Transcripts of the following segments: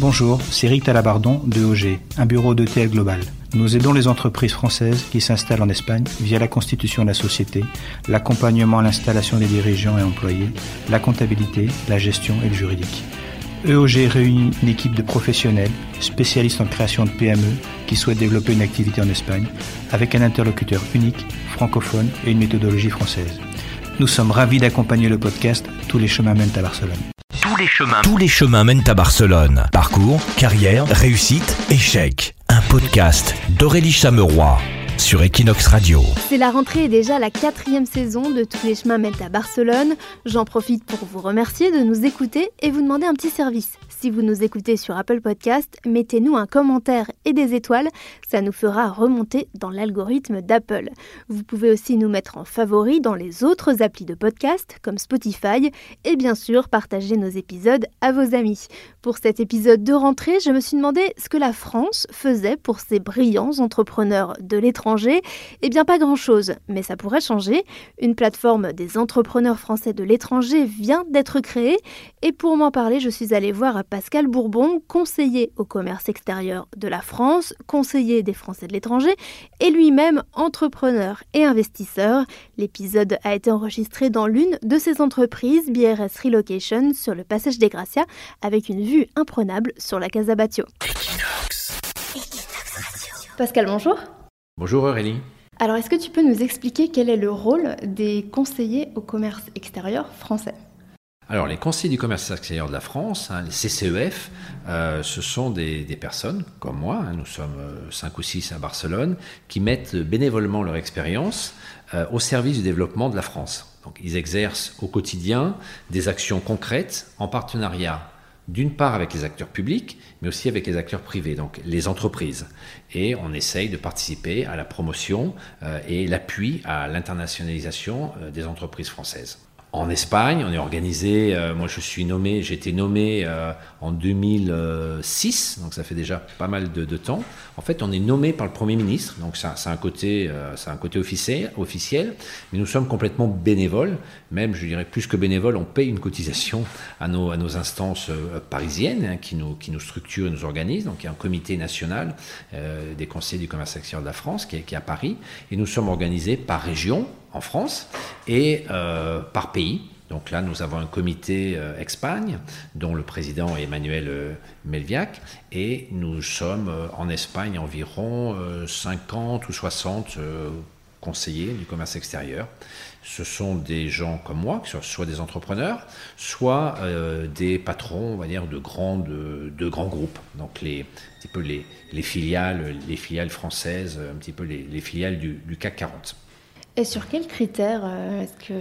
Bonjour, c'est Eric Talabardon de OG, un bureau d'ETL Global. Nous aidons les entreprises françaises qui s'installent en Espagne via la constitution de la société, l'accompagnement à l'installation des dirigeants et employés, la comptabilité, la gestion et le juridique. EOG réunit une équipe de professionnels, spécialistes en création de PME, qui souhaitent développer une activité en Espagne, avec un interlocuteur unique, francophone et une méthodologie française. Nous sommes ravis d'accompagner le podcast Tous les chemins mènent à Barcelone. Tous les chemins. Mènent à Barcelone. Parcours, carrière, réussite, échec. Un podcast d'Aurélie Chameroy sur Equinox Radio. C'est la rentrée et déjà la quatrième saison de Tous les chemins mènent à Barcelone. J'en profite pour vous remercier de nous écouter et vous demander un petit service. Si vous nous écoutez sur Apple Podcast, mettez-nous un commentaire et des étoiles, ça nous fera remonter dans l'algorithme d'Apple. Vous pouvez aussi nous mettre en favori dans les autres applis de podcast comme Spotify et bien sûr partager nos épisodes à vos amis. Pour cet épisode de rentrée, je me suis demandé ce que la France faisait pour ses brillants entrepreneurs de l'étranger. Eh bien pas grand-chose, mais ça pourrait changer. Une plateforme des entrepreneurs français de l'étranger vient d'être créée et pour m'en parler, je suis allée voir Pascal Bourbon, conseiller au commerce extérieur de la France, conseiller des Français de l'étranger et lui-même entrepreneur et investisseur. L'épisode a été enregistré dans l'une de ses entreprises, BRS Relocation, sur le passage des Gracia, avec une vue imprenable sur la Casa Batio. Pascal, bonjour. Bonjour Aurélie. Alors, est-ce que tu peux nous expliquer quel est le rôle des conseillers au commerce extérieur français? Alors, les conseillers du commerce extérieur de la France, hein, les CCEF, euh, ce sont des, personnes comme moi, hein, nous sommes euh, cinq ou six à Barcelone, qui mettent bénévolement leur expérience euh, au service du développement de la France. Donc, ils exercent au quotidien des actions concrètes en partenariat d'une part avec les acteurs publics, mais aussi avec les acteurs privés, donc les entreprises. Et on essaye de participer à la promotion et l'appui à l'internationalisation des entreprises françaises en Espagne. On est organisé, euh, moi je suis nommé, j'ai été nommé euh, en 2006, donc ça fait déjà pas mal de, temps. En fait, on est nommé par le Premier ministre, donc c'est un côté, euh, un côté officiel, officiel, mais nous sommes complètement bénévoles, même je dirais plus que bénévoles, on paye une cotisation à nos, à nos instances parisiennes hein, qui, nous, qui nous structurent et nous organisent. Donc il y a un comité national des conseillers du commerce extérieur de la France qui est, qui est à Paris, et nous sommes organisés par région, en France et euh, par pays. Donc là, nous avons un comité euh, Espagne, dont le président est Emmanuel euh, Melviac, et nous sommes en Espagne environ 50 ou 60 conseillers du commerce extérieur. Ce sont des gens comme moi, soit des entrepreneurs, soit des patrons, on va dire, de grands, de, grands groupes. Donc les, un petit peu les, les, filiales, les filiales françaises, un petit peu les, les filiales du CAC 40. Et sur quels critères euh, est-ce que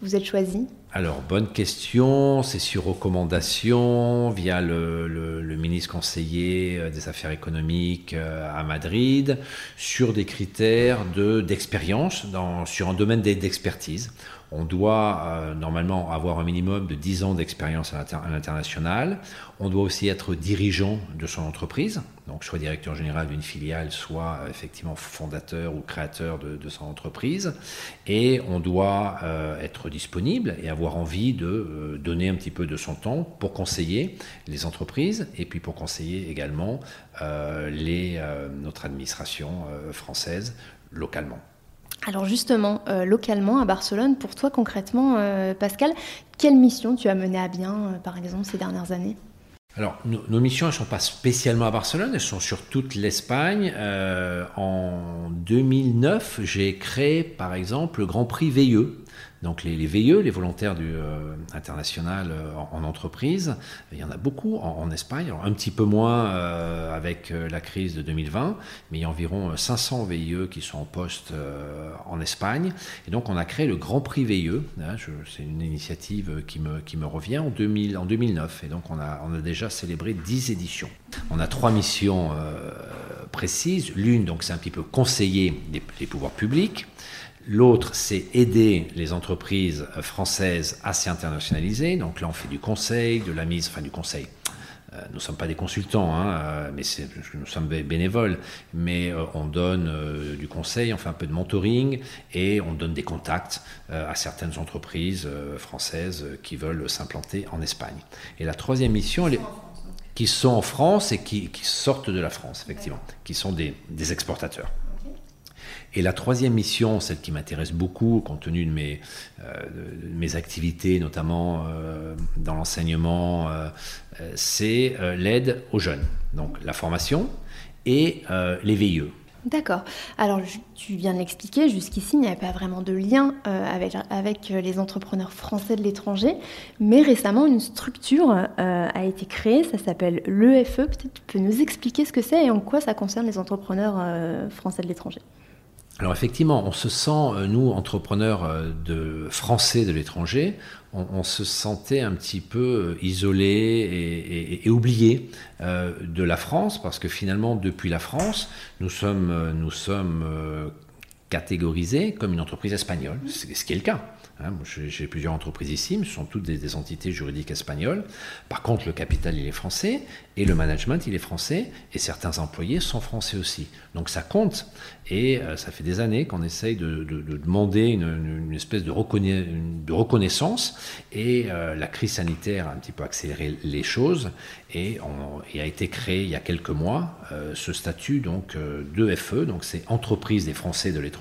vous êtes choisi? Alors, bonne question. C'est sur recommandation via le, ministre conseiller euh, des Affaires économiques euh, à Madrid, sur des critères d'expérience sur un domaine d'expertise. On doit euh, normalement avoir un minimum de 10 ans d'expérience à l'international. On doit aussi être dirigeant de son entreprise, donc soit directeur général d'une filiale, soit euh, effectivement fondateur ou créateur de, son entreprise. Et on doit euh, être disponible et avoir envie de donner un petit peu de son temps pour conseiller les entreprises et puis pour conseiller également notre administration française localement. Alors justement, euh, localement à Barcelone, pour toi concrètement, euh, Pascal, quelle mission tu as menée à bien, euh, par exemple, ces dernières années? Alors, nos, missions, elles ne sont pas spécialement à Barcelone, elles sont sur toute l'Espagne. en 2009, j'ai créé, par exemple, le Grand Prix VIE, donc les, les VIE, les volontaires du euh, international euh, en, entreprise, il y en a beaucoup en, Espagne, un petit peu moins euh, avec la crise de 2020, mais il y a environ 500 VIE qui sont en poste en Espagne. Et donc on a créé le Grand Prix VIE, hein, c'est une initiative qui me, revient en, 2000, en 2009, et donc on a, déjà célébré 10 éditions. On a trois missions précises. L'une, donc c'est un petit peu conseiller des pouvoirs publics. L'autre, c'est aider les entreprises françaises à s'internationaliser. Donc là, on fait du conseil, de la mise, enfin du conseil. Euh, nous ne sommes pas des consultants, hein, euh, mais nous sommes bénévoles, mais euh, on donne du conseil, on fait un peu de mentoring et on donne des contacts à certaines entreprises françaises qui veulent s'implanter en Espagne. Et la troisième mission, qui sont en France et qui, sortent de la France, effectivement, qui sont des, exportateurs. Et la troisième mission, celle qui m'intéresse beaucoup, compte tenu de mes, euh, activités, notamment euh, dans l'enseignement, euh, c'est l'aide aux jeunes. Donc la formation et les VIE. D'accord. Alors, tu viens de l'expliquer, jusqu'ici, il n'y avait pas vraiment de lien avec, les entrepreneurs français de l'étranger, mais récemment, une structure a été créée, ça s'appelle l'EFE. Peut-être tu peux nous expliquer ce que c'est et en quoi ça concerne les entrepreneurs français de l'étranger? Alors effectivement, on se sent, nous, entrepreneurs de français de l'étranger, on, se sentait un petit peu isolé et, et, oublié de la France, parce que finalement, depuis la France, nous sommes, nous sommes catégorisés comme une entreprise espagnole, ce qui est le cas. Hein, j'ai plusieurs entreprises ici, mais ce sont toutes des, entités juridiques espagnoles. Par contre, le capital, il est français, et le management, il est français, et certains employés sont français aussi. Donc ça compte, et euh, ça fait des années qu'on essaye de, demander une, espèce de, reconnaissance, et euh, la crise sanitaire a un petit peu accéléré les choses, et, a été créé il y a quelques mois euh, ce statut donc d'EFE, donc c'est Entreprise des Français de l'étranger,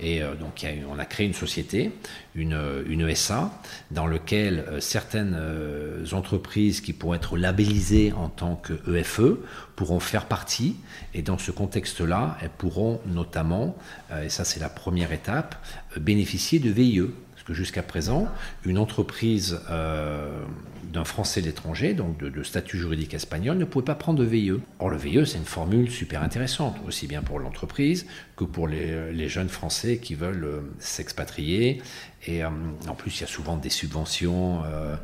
et donc on a créé une société une, une ESA dans lequel euh, certaines euh, entreprises qui pourront être labellisées en tant que EFE pourront faire partie. Et dans ce contexte-là, elles pourront notamment, euh, et ça c'est la première étape, bénéficier de VIE. Parce que jusqu'à présent, une entreprise d'un Français de l'étranger, donc de, statut juridique espagnol, ne pouvait pas prendre de VIE. Or, le VIE, c'est une formule super intéressante, aussi bien pour l'entreprise que pour les, jeunes Français qui veulent euh, s'expatrier. Et euh, en plus, il y a souvent des subventions euh,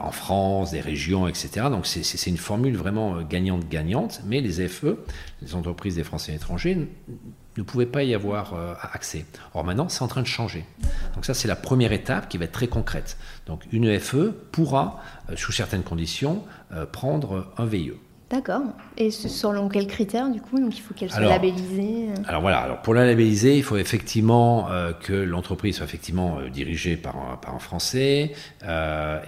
en France, des régions, etc. Donc, c'est une formule vraiment gagnante-gagnante. Mais les FE, les entreprises des Français étrangers, ne pouvait pas y avoir accès. Or maintenant, c'est en train de changer. Donc ça, c'est la première étape qui va être très concrète. Donc une EFE pourra, euh, sous certaines conditions, euh, prendre un VIE. D'accord. Et selon quels critères, du coup? Donc il faut qu'elle soit labellisée Alors voilà, alors pour la labelliser, il faut effectivement que l'entreprise soit effectivement dirigée par un, par un Français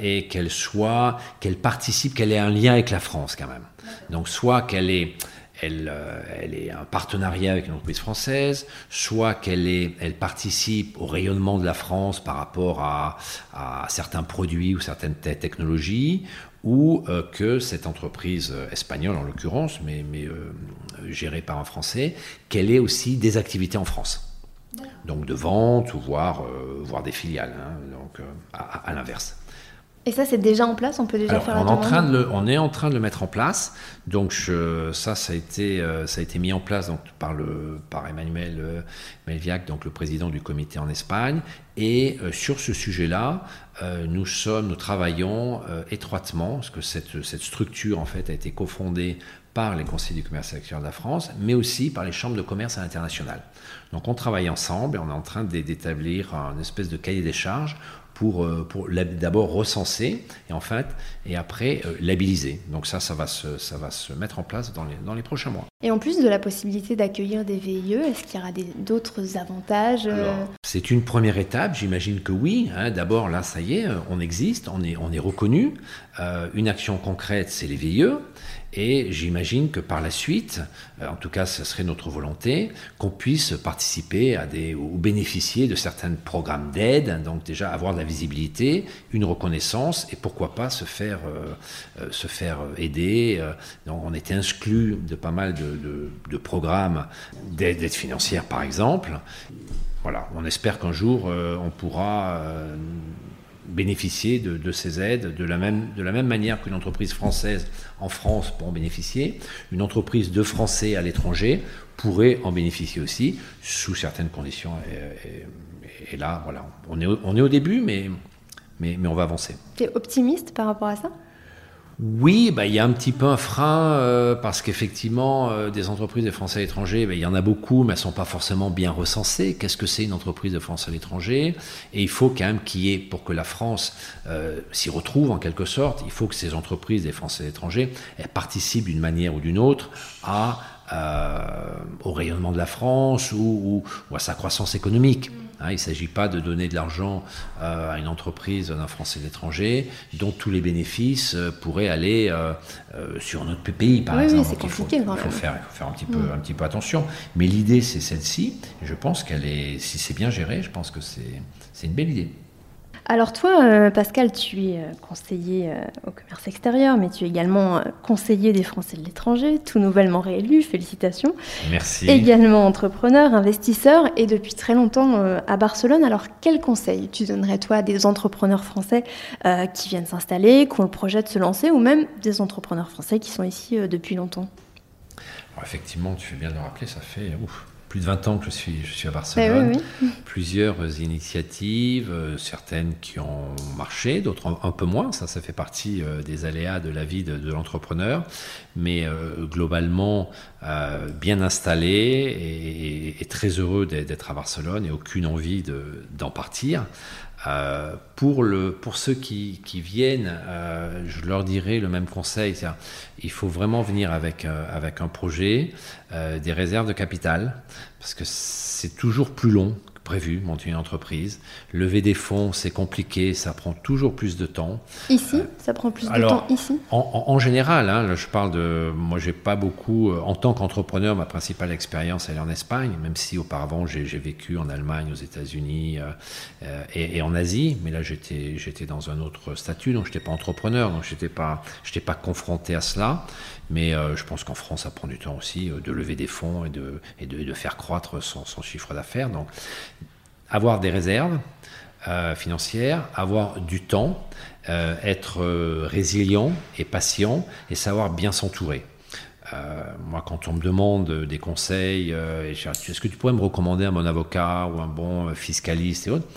et qu'elle soit, qu'elle participe, qu'elle ait un lien avec la France quand même. Donc soit qu'elle ait elle, euh, elle est un partenariat avec une entreprise française, soit qu'elle elle participe au rayonnement de la France par rapport à, certains produits ou certaines technologies, ou euh, que cette entreprise espagnole en l'occurrence, mais, mais euh, gérée par un Français, qu'elle ait aussi des activités en France. Donc de vente ou voire, voire des filiales, hein, donc à l'inverse. Et ça, c'est déjà en place On peut déjà faire on la en train de le, On est en train de le mettre en place. Donc ça, ça a été, euh, ça a été mis en place donc, par, le, par Emmanuel euh, Melviac, donc le président du comité en Espagne. Et euh, sur ce sujet-là, nous sommes, nous travaillons étroitement, parce que cette, cette structure en fait a été cofondée par les conseils du commerce extérieur de la France, mais aussi par les chambres de commerce à l'international. Donc on travaille ensemble et on est en train d'établir un espèce de cahier des charges pour, euh, pour d'abord recenser et en fait et après euh, labelliser. Donc ça, ça va se, ça va se mettre en place dans les, dans les prochains mois. Et en plus de la possibilité d'accueillir des VIE, est-ce qu'il y aura d'autres avantages euh? C'est une première étape, j'imagine que oui. Hein. D'abord là, ça y est, on existe, on est, on est reconnu. une action concrète, c'est les VIE. Et j'imagine que par la suite, euh, en tout cas ce serait notre volonté, qu'on puisse participer ou bénéficier de certains programmes d'aide, donc déjà avoir de la visibilité, une reconnaissance et pourquoi pas se faire, euh, euh, se faire aider. On était exclu de pas mal de, de programmes d'aide financière par exemple. Voilà, on espère qu'un jour on pourra bénéficier de, ces aides de la même, de la même manière qu'une entreprise française en France peut en bénéficier, une entreprise de Français à l'étranger pourrait en bénéficier aussi, sous certaines conditions. Et, là, voilà, on est, on est au début, mais, mais, mais on va avancer. Tu es optimiste par rapport à ça? Oui, bah, il y a un petit peu un frein euh, parce qu'effectivement, euh, des entreprises de Français à l'étranger, bah, il y en a beaucoup, mais elles ne sont pas forcément bien recensées. Qu'est-ce que c'est une entreprise de Français à l'étranger? Et il faut quand même qu'il y ait, pour que la France euh, s'y retrouve en quelque sorte, il faut que ces entreprises des Français à l'étranger participent d'une manière ou d'une autre au rayonnement de la France ou, à sa croissance économique. Hein. il ne s'agit pas de donner de l'argent à une entreprise d'un Français de l'étranger dont tous les bénéfices pourraient aller sur notre pays, par exemple. c'est compliqué. Il faut, il faut, faire, un, petit peu, un petit peu attention. Mais l'idée, c'est celle-ci. Je pense qu'elle est, si c'est bien géré, je pense que c'est une belle idée. Alors toi, euh, Pascal, tu es euh, conseiller euh, au commerce extérieur, mais tu es également conseiller des Français de l'étranger, tout nouvellement réélu, félicitations. Merci. Également entrepreneur, investisseur, et depuis très longtemps à Barcelone. Alors quel conseil tu donnerais toi à des entrepreneurs français qui viennent s'installer, qui ont le projet de se lancer, ou même des entrepreneurs français qui sont ici depuis longtemps? Effectivement, tu fais bien de le rappeler, ça fait ouf, plus de 20 ans que je suis, je suis à Barcelone. Ben Plusieurs initiatives, euh, certaines qui ont marché, d'autres un, peu moins. Ça, ça fait partie euh, des aléas de la vie de, l'entrepreneur. Mais euh, globalement, bien installé et, et, très heureux d'être à Barcelone et aucune envie d'en partir. Euh, pour, le, pour ceux qui, qui viennent, euh, je leur dirais le même conseil, il faut vraiment venir avec, euh, avec un projet, des réserves de capital, parce que c'est toujours plus long prévu, monter une entreprise. Lever des fonds, c'est compliqué, ça prend toujours plus de temps. Ici, euh, ça prend plus de temps ici en, général, hein, je parle de. Moi, j'ai pas beaucoup. Euh, en tant qu'entrepreneur, ma principale expérience, elle est en Espagne, même si auparavant, j'ai vécu en Allemagne, aux États-Unis euh, et, en Asie. Mais là, j'étais dans un autre statut, donc je n'étais pas entrepreneur, donc je n'étais pas, pas confronté à cela. Mais je pense qu'en France, ça prend du temps aussi de lever des fonds et de, et de, faire croître son, son chiffre d'affaires. Donc, avoir des réserves euh, financières, avoir du temps, euh, être euh, résilient et patient et savoir bien s'entourer. moi, quand on me demande des conseils, est-ce que tu pourrais me recommander un bon avocat ou un bon fiscaliste et autres?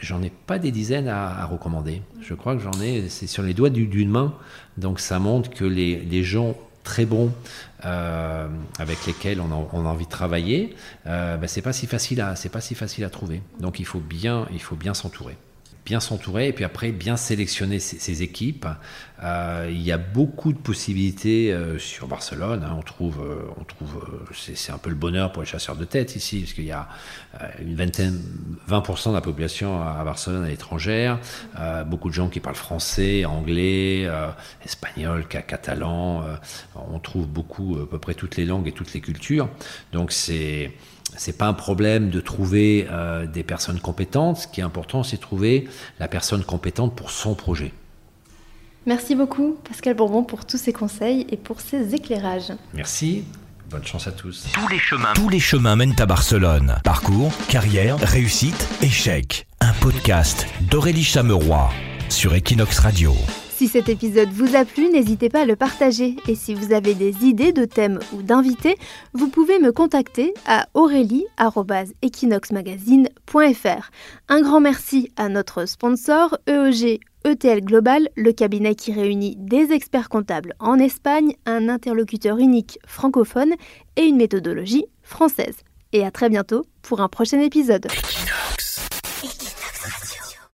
J'en ai pas des dizaines à, recommander. Je crois que j'en ai, c'est sur les doigts d'une main. Donc ça montre que les, les gens très bons euh, avec lesquels on a, envie de travailler, euh, ben c'est pas si facile à trouver. Donc il faut bien s'entourer bien s'entourer et puis après bien sélectionner ses, équipes. Euh, il y a beaucoup de possibilités euh, sur Barcelone. Hein. on trouve, euh, on trouve, c'est un peu le bonheur pour les chasseurs de tête ici, parce qu'il y a une vingtaine, 20% de la population à, Barcelone à l'étrangère. beaucoup de gens qui parlent français, anglais, espagnol, catalan. on trouve beaucoup, à peu près toutes les langues et toutes les cultures. Donc c'est c'est pas un problème de trouver euh, des personnes compétentes. Ce qui est important, c'est de trouver la personne compétente pour son projet. Merci beaucoup, Pascal Bourbon, pour tous ces conseils et pour ces éclairages. Merci. Bonne chance à tous. Tous les chemins, tous les chemins mènent à Barcelone. Parcours, carrière, réussite, échec. Un podcast d'Aurélie Chameroy sur Equinox Radio. Si cet épisode vous a plu, n'hésitez pas à le partager. Et si vous avez des idées de thèmes ou d'invités, vous pouvez me contacter à aurélie.equinoxmagazine.fr. Un grand merci à notre sponsor EEG ETL Global, le cabinet qui réunit des experts comptables en Espagne, un interlocuteur unique francophone et une méthodologie française. Et à très bientôt pour un prochain épisode.